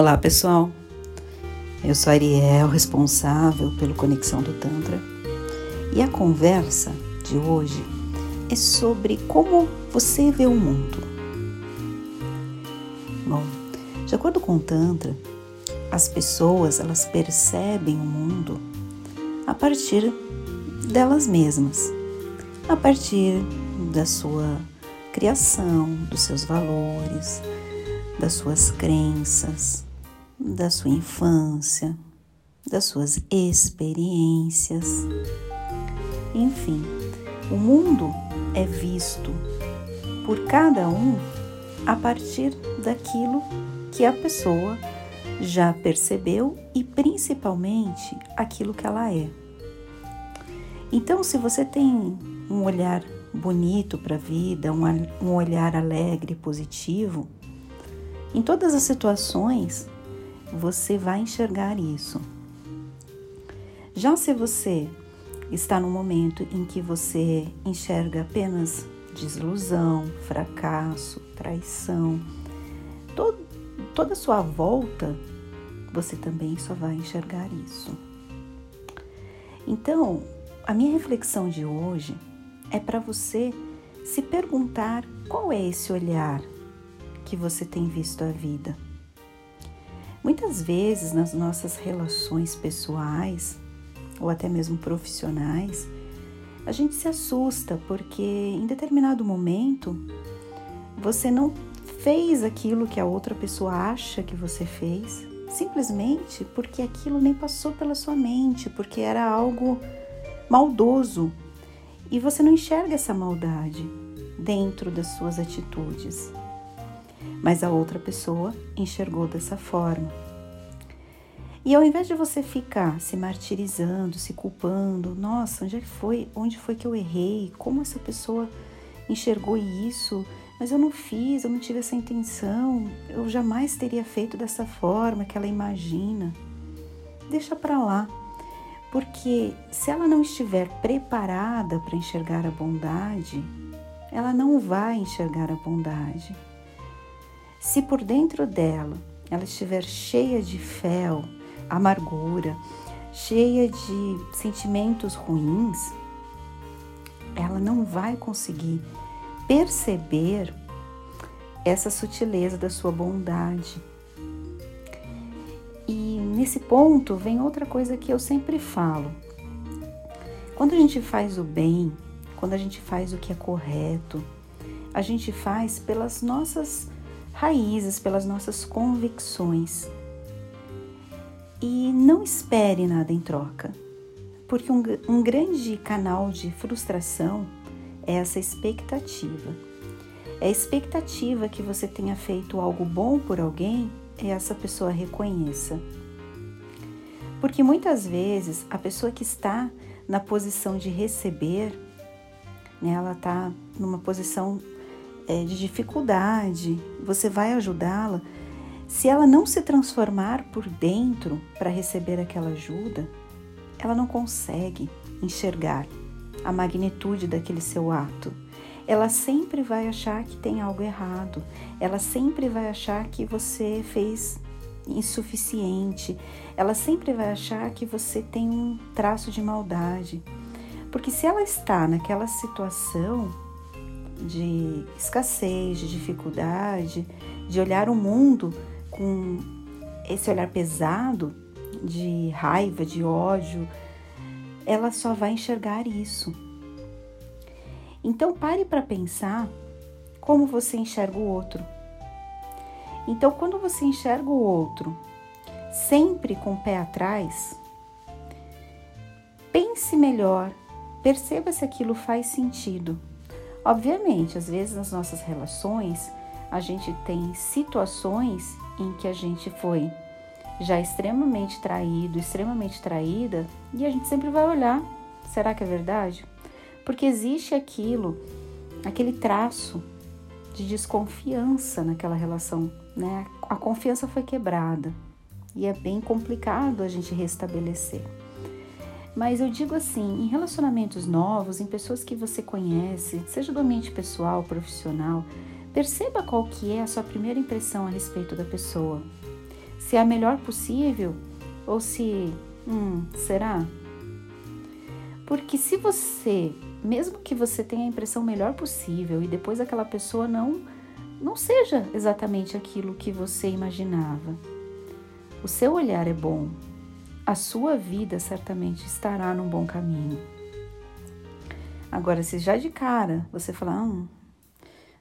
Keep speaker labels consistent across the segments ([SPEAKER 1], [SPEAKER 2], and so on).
[SPEAKER 1] Olá pessoal, eu sou Ariel, responsável pelo Conexão do Tantra, e a conversa de hoje é sobre como você vê o mundo. Bom, de acordo com o Tantra, as pessoas elas percebem o mundo a partir delas mesmas, a partir da sua criação, dos seus valores, das suas crenças, da sua infância, das suas experiências. Enfim, o mundo é visto por cada um a partir daquilo que a pessoa já percebeu e principalmente aquilo que ela é. Então, se você tem um olhar bonito para a vida, um, olhar alegre, positivo, em todas as situações, você vai enxergar isso. Já se você está no momento em que você enxerga apenas desilusão, fracasso, traição, toda a sua volta, você também só vai enxergar isso. Então, a minha reflexão de hoje é para você se perguntar qual é esse olhar que você tem visto a vida. Muitas vezes nas nossas relações pessoais ou até mesmo profissionais, a gente se assusta porque em determinado momento você não fez aquilo que a outra pessoa acha que você fez, simplesmente porque aquilo nem passou pela sua mente, porque era algo maldoso. E você não enxerga essa maldade dentro das suas atitudes mas a outra pessoa enxergou dessa forma. E ao invés de você ficar se martirizando, se culpando, nossa, onde é foi? Onde foi que eu errei? Como essa pessoa enxergou isso? Mas eu não fiz, eu não tive essa intenção. Eu jamais teria feito dessa forma que ela imagina. Deixa para lá. Porque se ela não estiver preparada para enxergar a bondade, ela não vai enxergar a bondade. Se por dentro dela ela estiver cheia de fel, amargura, cheia de sentimentos ruins, ela não vai conseguir perceber essa sutileza da sua bondade. E nesse ponto vem outra coisa que eu sempre falo. Quando a gente faz o bem, quando a gente faz o que é correto, a gente faz pelas nossas raízes, pelas nossas convicções. E não espere nada em troca, porque um, um grande canal de frustração é essa expectativa. É a expectativa que você tenha feito algo bom por alguém e essa pessoa reconheça. Porque muitas vezes a pessoa que está na posição de receber, né, ela está numa posição é, de dificuldade, você vai ajudá-la. Se ela não se transformar por dentro para receber aquela ajuda, ela não consegue enxergar a magnitude daquele seu ato. Ela sempre vai achar que tem algo errado, ela sempre vai achar que você fez insuficiente, ela sempre vai achar que você tem um traço de maldade. Porque se ela está naquela situação, de escassez, de dificuldade, de olhar o mundo com esse olhar pesado de raiva, de ódio, ela só vai enxergar isso. Então pare para pensar como você enxerga o outro. Então, quando você enxerga o outro sempre com o pé atrás, pense melhor, perceba se aquilo faz sentido Obviamente, às vezes nas nossas relações, a gente tem situações em que a gente foi já extremamente traído, extremamente traída, e a gente sempre vai olhar: será que é verdade? Porque existe aquilo, aquele traço de desconfiança naquela relação, né? A confiança foi quebrada e é bem complicado a gente restabelecer. Mas eu digo assim, em relacionamentos novos, em pessoas que você conhece, seja do ambiente pessoal, profissional, perceba qual que é a sua primeira impressão a respeito da pessoa. se é a melhor possível ou se, hum, será? Porque se você, mesmo que você tenha a impressão melhor possível e depois aquela pessoa não não seja exatamente aquilo que você imaginava, o seu olhar é bom, a sua vida certamente estará num bom caminho. Agora, se já de cara você falar, hum,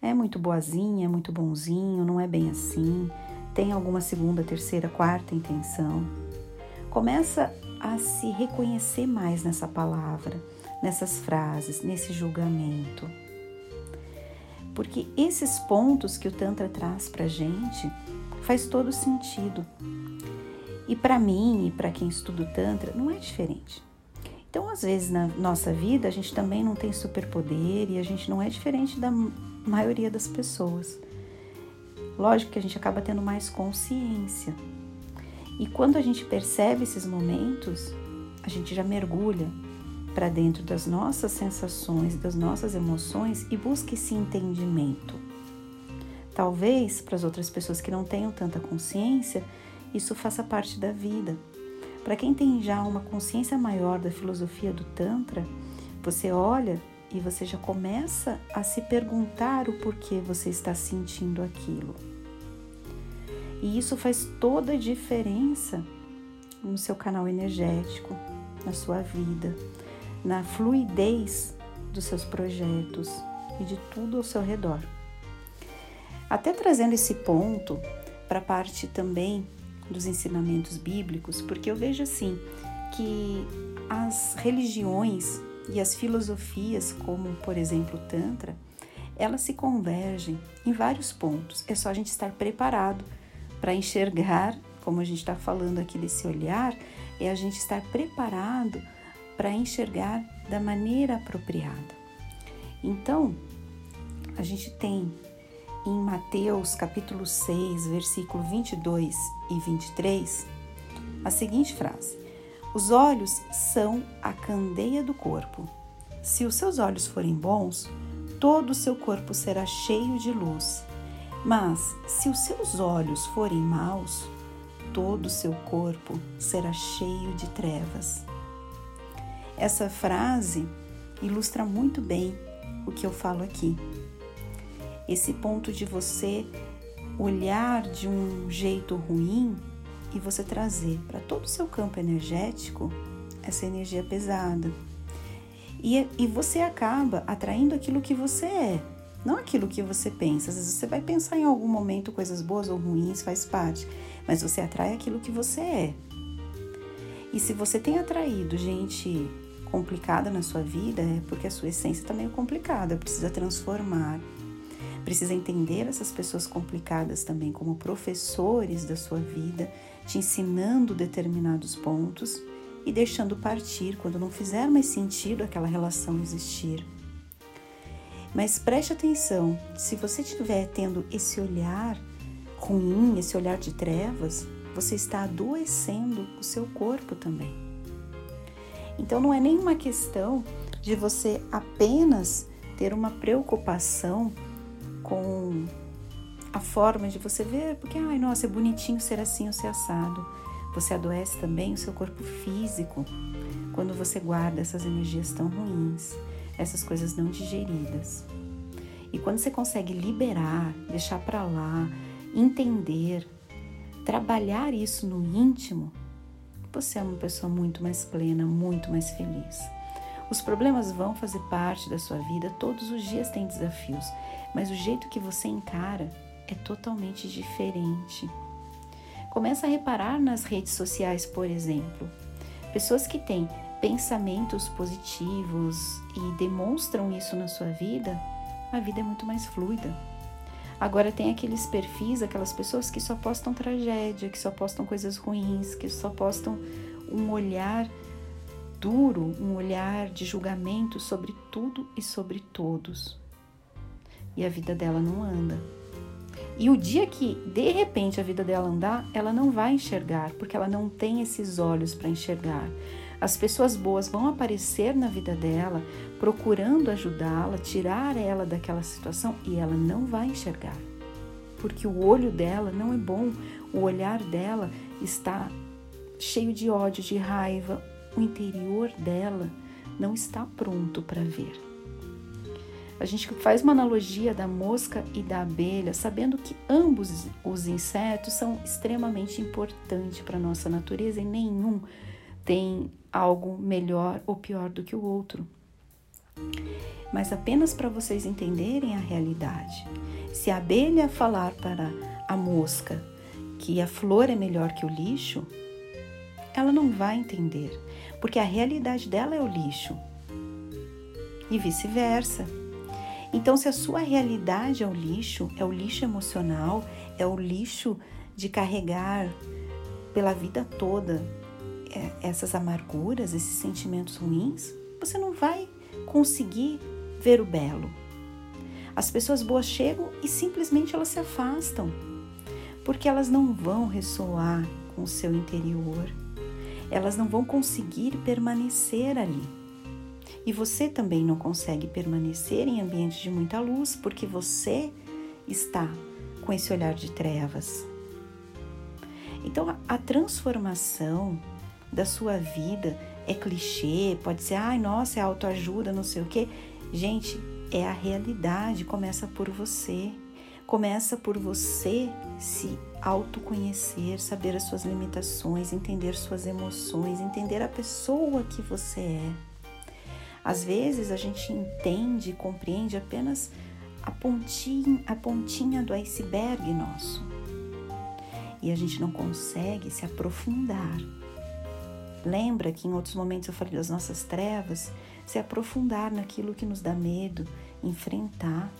[SPEAKER 1] é muito boazinha, é muito bonzinho, não é bem assim, tem alguma segunda, terceira, quarta intenção, começa a se reconhecer mais nessa palavra, nessas frases, nesse julgamento. Porque esses pontos que o Tantra traz para gente faz todo sentido. E para mim e para quem estuda o Tantra, não é diferente. Então, às vezes na nossa vida, a gente também não tem superpoder e a gente não é diferente da maioria das pessoas. Lógico que a gente acaba tendo mais consciência. E quando a gente percebe esses momentos, a gente já mergulha para dentro das nossas sensações, das nossas emoções e busca esse entendimento. Talvez para as outras pessoas que não tenham tanta consciência, isso faça parte da vida. Para quem tem já uma consciência maior da filosofia do Tantra, você olha e você já começa a se perguntar o porquê você está sentindo aquilo. E isso faz toda a diferença no seu canal energético, na sua vida, na fluidez dos seus projetos e de tudo ao seu redor. Até trazendo esse ponto para a parte também dos ensinamentos bíblicos, porque eu vejo assim que as religiões e as filosofias, como por exemplo o Tantra, elas se convergem em vários pontos. É só a gente estar preparado para enxergar, como a gente está falando aqui desse olhar, é a gente estar preparado para enxergar da maneira apropriada. Então, a gente tem em Mateus capítulo 6, versículo 22 e 23, a seguinte frase: Os olhos são a candeia do corpo. Se os seus olhos forem bons, todo o seu corpo será cheio de luz. Mas se os seus olhos forem maus, todo o seu corpo será cheio de trevas. Essa frase ilustra muito bem o que eu falo aqui esse ponto de você olhar de um jeito ruim e você trazer para todo o seu campo energético essa energia pesada. E, e você acaba atraindo aquilo que você é, não aquilo que você pensa. Às vezes você vai pensar em algum momento coisas boas ou ruins, faz parte, mas você atrai aquilo que você é. E se você tem atraído gente complicada na sua vida, é porque a sua essência está meio complicada, precisa transformar. Precisa entender essas pessoas complicadas também como professores da sua vida, te ensinando determinados pontos e deixando partir quando não fizer mais sentido aquela relação existir. Mas preste atenção, se você estiver tendo esse olhar ruim, esse olhar de trevas, você está adoecendo o seu corpo também. Então não é nenhuma questão de você apenas ter uma preocupação com a forma de você ver, porque, ai, nossa, é bonitinho ser assim ou ser assado. Você adoece também o seu corpo físico quando você guarda essas energias tão ruins, essas coisas não digeridas. E quando você consegue liberar, deixar para lá, entender, trabalhar isso no íntimo, você é uma pessoa muito mais plena, muito mais feliz. Os problemas vão fazer parte da sua vida, todos os dias tem desafios, mas o jeito que você encara é totalmente diferente. Começa a reparar nas redes sociais, por exemplo, pessoas que têm pensamentos positivos e demonstram isso na sua vida, a vida é muito mais fluida. Agora tem aqueles perfis, aquelas pessoas que só postam tragédia, que só postam coisas ruins, que só postam um olhar duro, um olhar de julgamento sobre tudo e sobre todos. E a vida dela não anda. E o dia que de repente a vida dela andar, ela não vai enxergar, porque ela não tem esses olhos para enxergar. As pessoas boas vão aparecer na vida dela, procurando ajudá-la, tirar ela daquela situação e ela não vai enxergar. Porque o olho dela não é bom, o olhar dela está cheio de ódio, de raiva, o interior dela não está pronto para ver. A gente faz uma analogia da mosca e da abelha, sabendo que ambos os insetos são extremamente importantes para a nossa natureza e nenhum tem algo melhor ou pior do que o outro. Mas apenas para vocês entenderem a realidade. Se a abelha falar para a mosca que a flor é melhor que o lixo, ela não vai entender, porque a realidade dela é o lixo. E vice-versa. Então, se a sua realidade é o lixo, é o lixo emocional, é o lixo de carregar pela vida toda é, essas amarguras, esses sentimentos ruins, você não vai conseguir ver o belo. As pessoas boas chegam e simplesmente elas se afastam, porque elas não vão ressoar com o seu interior, elas não vão conseguir permanecer ali. E você também não consegue permanecer em ambientes de muita luz porque você está com esse olhar de trevas. Então, a transformação da sua vida é clichê, pode ser, ai, nossa, é autoajuda, não sei o quê. Gente, é a realidade, começa por você. Começa por você se autoconhecer, saber as suas limitações, entender suas emoções, entender a pessoa que você é. Às vezes a gente entende e compreende apenas a pontinha, a pontinha do iceberg nosso. E a gente não consegue se aprofundar. Lembra que em outros momentos eu falei das nossas trevas? Se aprofundar naquilo que nos dá medo, enfrentar,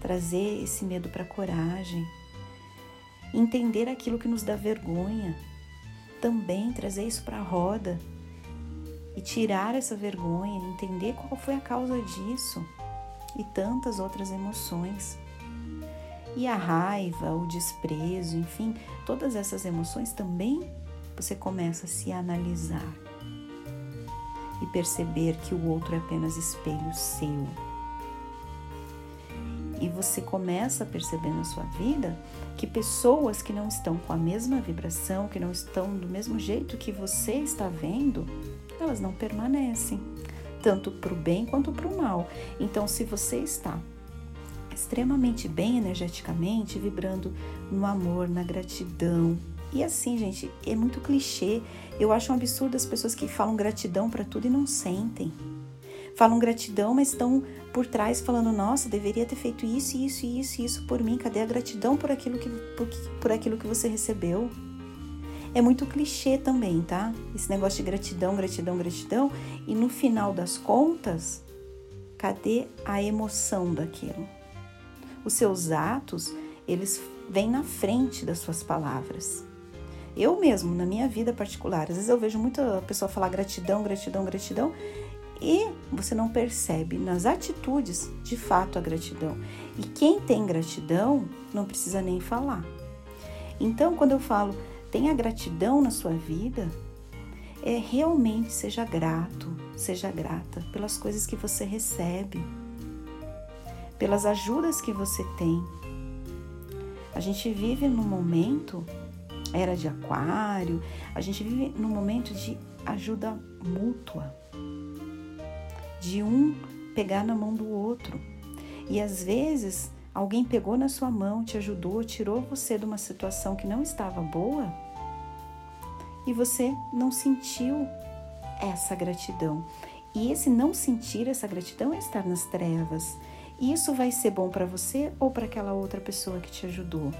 [SPEAKER 1] trazer esse medo para coragem, entender aquilo que nos dá vergonha, também trazer isso para a roda. E tirar essa vergonha, entender qual foi a causa disso e tantas outras emoções. E a raiva, o desprezo, enfim, todas essas emoções também você começa a se analisar e perceber que o outro é apenas espelho seu e você começa a perceber na sua vida que pessoas que não estão com a mesma vibração, que não estão do mesmo jeito que você está vendo, elas não permanecem, tanto para o bem quanto para o mal. Então, se você está extremamente bem energeticamente, vibrando no amor, na gratidão, e assim, gente, é muito clichê. Eu acho um absurdo as pessoas que falam gratidão para tudo e não sentem falam gratidão, mas estão por trás falando: nossa, deveria ter feito isso, isso, isso, isso por mim. Cadê a gratidão por aquilo que, por, por aquilo que você recebeu? É muito clichê também, tá? Esse negócio de gratidão, gratidão, gratidão. E no final das contas, cadê a emoção daquilo? Os seus atos, eles vêm na frente das suas palavras. Eu mesmo, na minha vida particular, às vezes eu vejo muita pessoa falar gratidão, gratidão, gratidão, e você não percebe nas atitudes de fato a gratidão. E quem tem gratidão não precisa nem falar. Então, quando eu falo tenha gratidão na sua vida, é realmente seja grato, seja grata pelas coisas que você recebe, pelas ajudas que você tem. A gente vive num momento, era de aquário, a gente vive num momento de ajuda mútua de um pegar na mão do outro. E às vezes alguém pegou na sua mão, te ajudou, tirou você de uma situação que não estava boa e você não sentiu essa gratidão. E esse não sentir essa gratidão é estar nas trevas. E isso vai ser bom para você ou para aquela outra pessoa que te ajudou.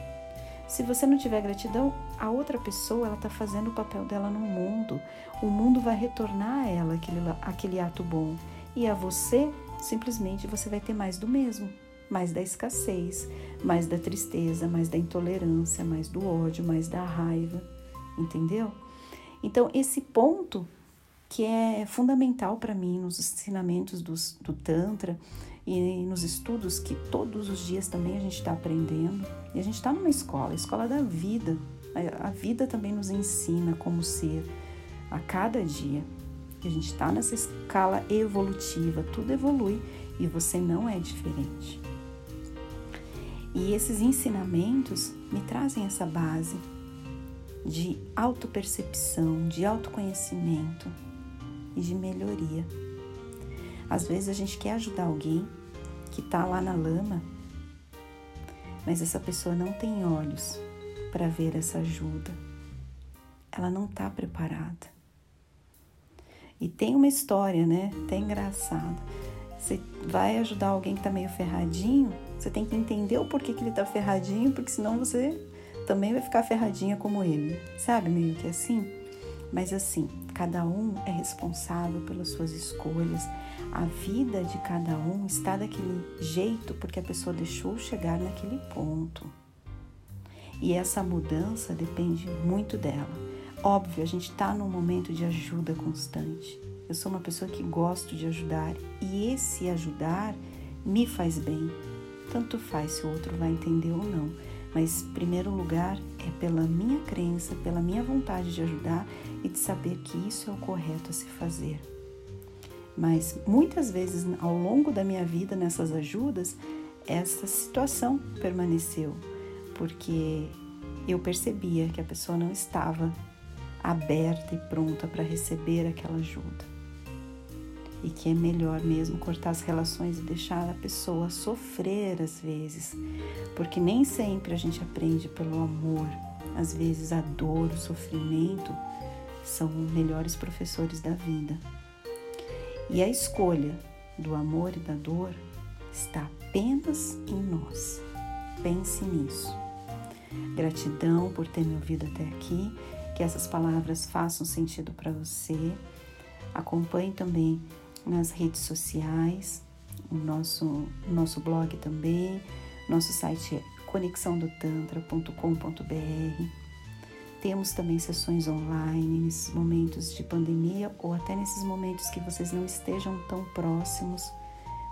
[SPEAKER 1] Se você não tiver gratidão, a outra pessoa ela está fazendo o papel dela no mundo. O mundo vai retornar a ela aquele, aquele ato bom. E a você, simplesmente você vai ter mais do mesmo, mais da escassez, mais da tristeza, mais da intolerância, mais do ódio, mais da raiva, entendeu? Então, esse ponto que é fundamental para mim nos ensinamentos dos, do Tantra e nos estudos que todos os dias também a gente está aprendendo. E a gente está numa escola, a escola da vida. A vida também nos ensina como ser a cada dia a gente está nessa escala evolutiva, tudo evolui e você não é diferente. E esses ensinamentos me trazem essa base de autopercepção, de autoconhecimento e de melhoria. Às vezes a gente quer ajudar alguém que está lá na lama, mas essa pessoa não tem olhos para ver essa ajuda. Ela não está preparada. E tem uma história, né? Até engraçada. Você vai ajudar alguém que está meio ferradinho, você tem que entender o porquê que ele está ferradinho, porque senão você também vai ficar ferradinha como ele. Sabe, meio que assim? Mas assim, cada um é responsável pelas suas escolhas. A vida de cada um está daquele jeito porque a pessoa deixou chegar naquele ponto. E essa mudança depende muito dela. Óbvio, a gente está num momento de ajuda constante. Eu sou uma pessoa que gosto de ajudar e esse ajudar me faz bem. Tanto faz se o outro vai entender ou não, mas primeiro lugar é pela minha crença, pela minha vontade de ajudar e de saber que isso é o correto a se fazer. Mas muitas vezes ao longo da minha vida nessas ajudas, essa situação permaneceu, porque eu percebia que a pessoa não estava aberta e pronta para receber aquela ajuda e que é melhor mesmo cortar as relações e deixar a pessoa sofrer às vezes, porque nem sempre a gente aprende pelo amor. Às vezes a dor, o sofrimento são os melhores professores da vida. E a escolha do amor e da dor está apenas em nós. Pense nisso. Gratidão por ter me ouvido até aqui, que essas palavras façam sentido para você. Acompanhe também nas redes sociais, o nosso, nosso blog também, nosso site é conexãodotantra.com.br. Temos também sessões online nesses momentos de pandemia ou até nesses momentos que vocês não estejam tão próximos,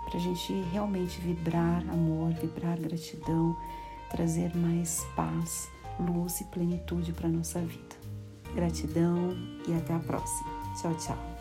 [SPEAKER 1] para a gente realmente vibrar amor, vibrar gratidão, trazer mais paz, luz e plenitude para a nossa vida. Gratidão e até a próxima. Tchau, tchau.